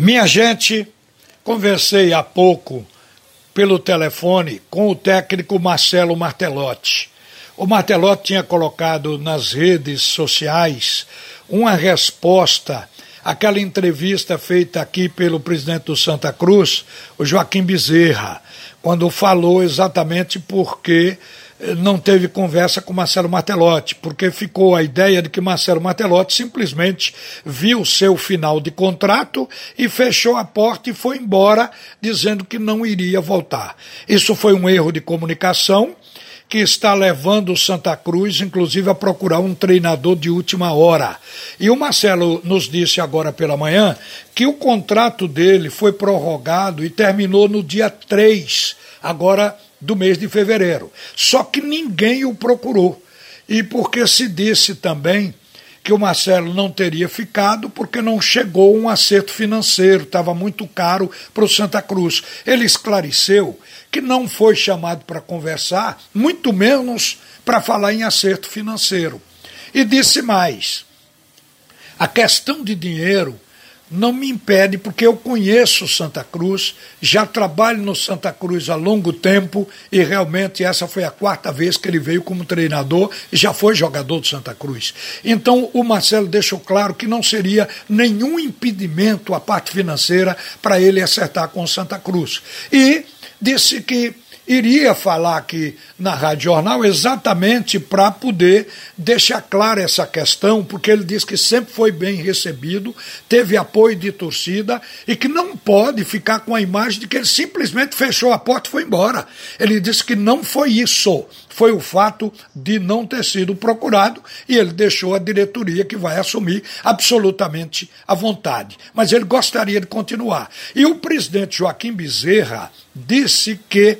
Minha gente, conversei há pouco pelo telefone com o técnico Marcelo Martelotti. O Martelotti tinha colocado nas redes sociais uma resposta àquela entrevista feita aqui pelo presidente do Santa Cruz, o Joaquim Bezerra, quando falou exatamente porque não teve conversa com Marcelo Martelotti, porque ficou a ideia de que Marcelo Martelotti simplesmente viu seu final de contrato e fechou a porta e foi embora, dizendo que não iria voltar. Isso foi um erro de comunicação que está levando o Santa Cruz, inclusive, a procurar um treinador de última hora. E o Marcelo nos disse agora pela manhã que o contrato dele foi prorrogado e terminou no dia 3, agora do mês de fevereiro. Só que ninguém o procurou. E porque se disse também que o Marcelo não teria ficado porque não chegou um acerto financeiro, estava muito caro para o Santa Cruz. Ele esclareceu que não foi chamado para conversar, muito menos para falar em acerto financeiro. E disse mais: a questão de dinheiro não me impede, porque eu conheço Santa Cruz, já trabalho no Santa Cruz há longo tempo e realmente essa foi a quarta vez que ele veio como treinador e já foi jogador do Santa Cruz. Então o Marcelo deixou claro que não seria nenhum impedimento a parte financeira para ele acertar com o Santa Cruz. E disse que iria falar aqui na Rádio Jornal exatamente para poder deixar clara essa questão, porque ele disse que sempre foi bem recebido, teve apoio de torcida e que não pode ficar com a imagem de que ele simplesmente fechou a porta e foi embora. Ele disse que não foi isso, foi o fato de não ter sido procurado e ele deixou a diretoria que vai assumir absolutamente à vontade. Mas ele gostaria de continuar. E o presidente Joaquim Bezerra disse que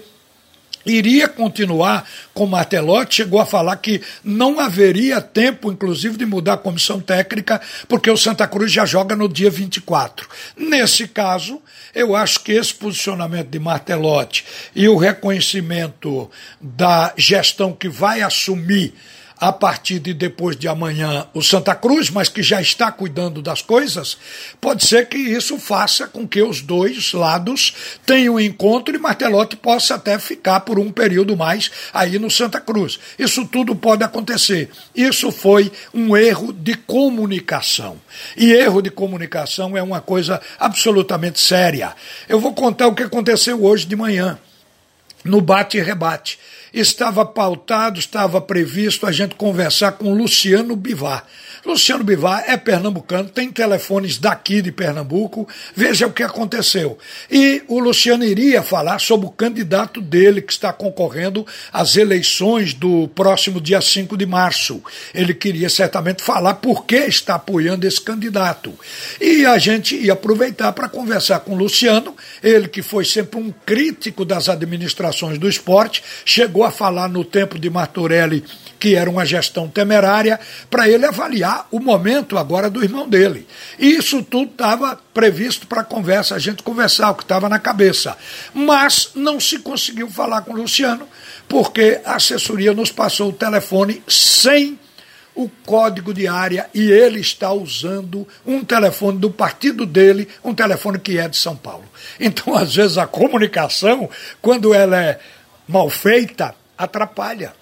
iria continuar com o Martelotti, chegou a falar que não haveria tempo, inclusive, de mudar a comissão técnica, porque o Santa Cruz já joga no dia 24. Nesse caso, eu acho que esse posicionamento de Martelotti e o reconhecimento da gestão que vai assumir a partir de depois de amanhã o Santa Cruz, mas que já está cuidando das coisas, pode ser que isso faça com que os dois lados tenham um encontro e Martelotti possa até ficar por um período mais aí no Santa Cruz. Isso tudo pode acontecer. Isso foi um erro de comunicação. E erro de comunicação é uma coisa absolutamente séria. Eu vou contar o que aconteceu hoje de manhã no bate e rebate estava pautado, estava previsto a gente conversar com Luciano Bivar. Luciano Bivar é pernambucano, tem telefones daqui de Pernambuco, veja o que aconteceu. E o Luciano iria falar sobre o candidato dele que está concorrendo às eleições do próximo dia 5 de março. Ele queria certamente falar por que está apoiando esse candidato. E a gente ia aproveitar para conversar com o Luciano, ele que foi sempre um crítico das administrações do esporte, chegou a falar no tempo de Martorelli que era uma gestão temerária, para ele avaliar o momento agora do irmão dele. E isso tudo estava previsto para conversa, a gente conversar o que estava na cabeça. Mas não se conseguiu falar com o Luciano, porque a assessoria nos passou o telefone sem o código de área e ele está usando um telefone do partido dele, um telefone que é de São Paulo. Então, às vezes, a comunicação, quando ela é mal feita, atrapalha.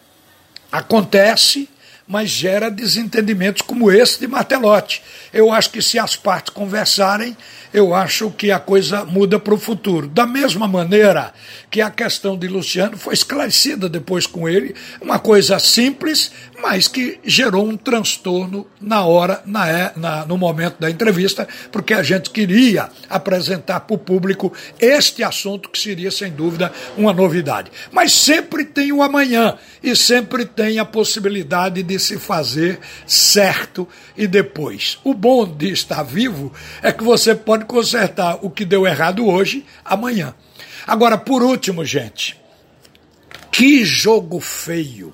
Acontece, mas gera desentendimentos como esse de Martelotti. Eu acho que se as partes conversarem, eu acho que a coisa muda para o futuro. Da mesma maneira que a questão de Luciano foi esclarecida depois com ele, uma coisa simples, mas que gerou um transtorno na hora, na, é, na, no momento da entrevista, porque a gente queria apresentar para o público este assunto que seria, sem dúvida, uma novidade. Mas sempre tem o amanhã e sempre tem a possibilidade de se fazer certo e depois. O bom de estar vivo é que você pode consertar o que deu errado hoje, amanhã. Agora, por último, gente, que jogo feio.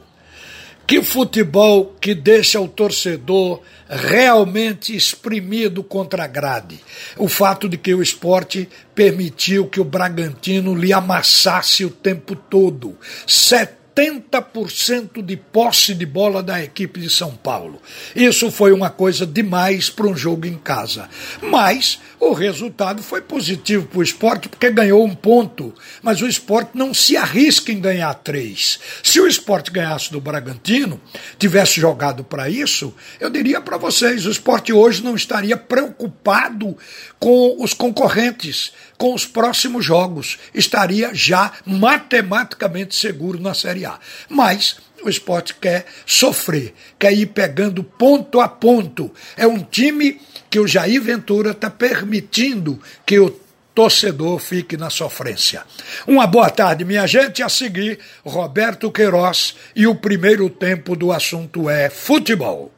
Que futebol que deixa o torcedor realmente exprimido contra a grade. O fato de que o esporte permitiu que o Bragantino lhe amassasse o tempo todo. 70 70% de posse de bola da equipe de São Paulo. Isso foi uma coisa demais para um jogo em casa. Mas o resultado foi positivo para o esporte, porque ganhou um ponto. Mas o esporte não se arrisca em ganhar três. Se o esporte ganhasse do Bragantino, tivesse jogado para isso, eu diria para vocês: o esporte hoje não estaria preocupado com os concorrentes, com os próximos jogos. Estaria já matematicamente seguro na Série Mas o esporte quer sofrer, quer ir pegando ponto a ponto. É um time que o Jair Ventura está permitindo que o torcedor fique na sofrência. Uma boa tarde, minha gente. A seguir, Roberto Queiroz e o primeiro tempo do assunto é futebol.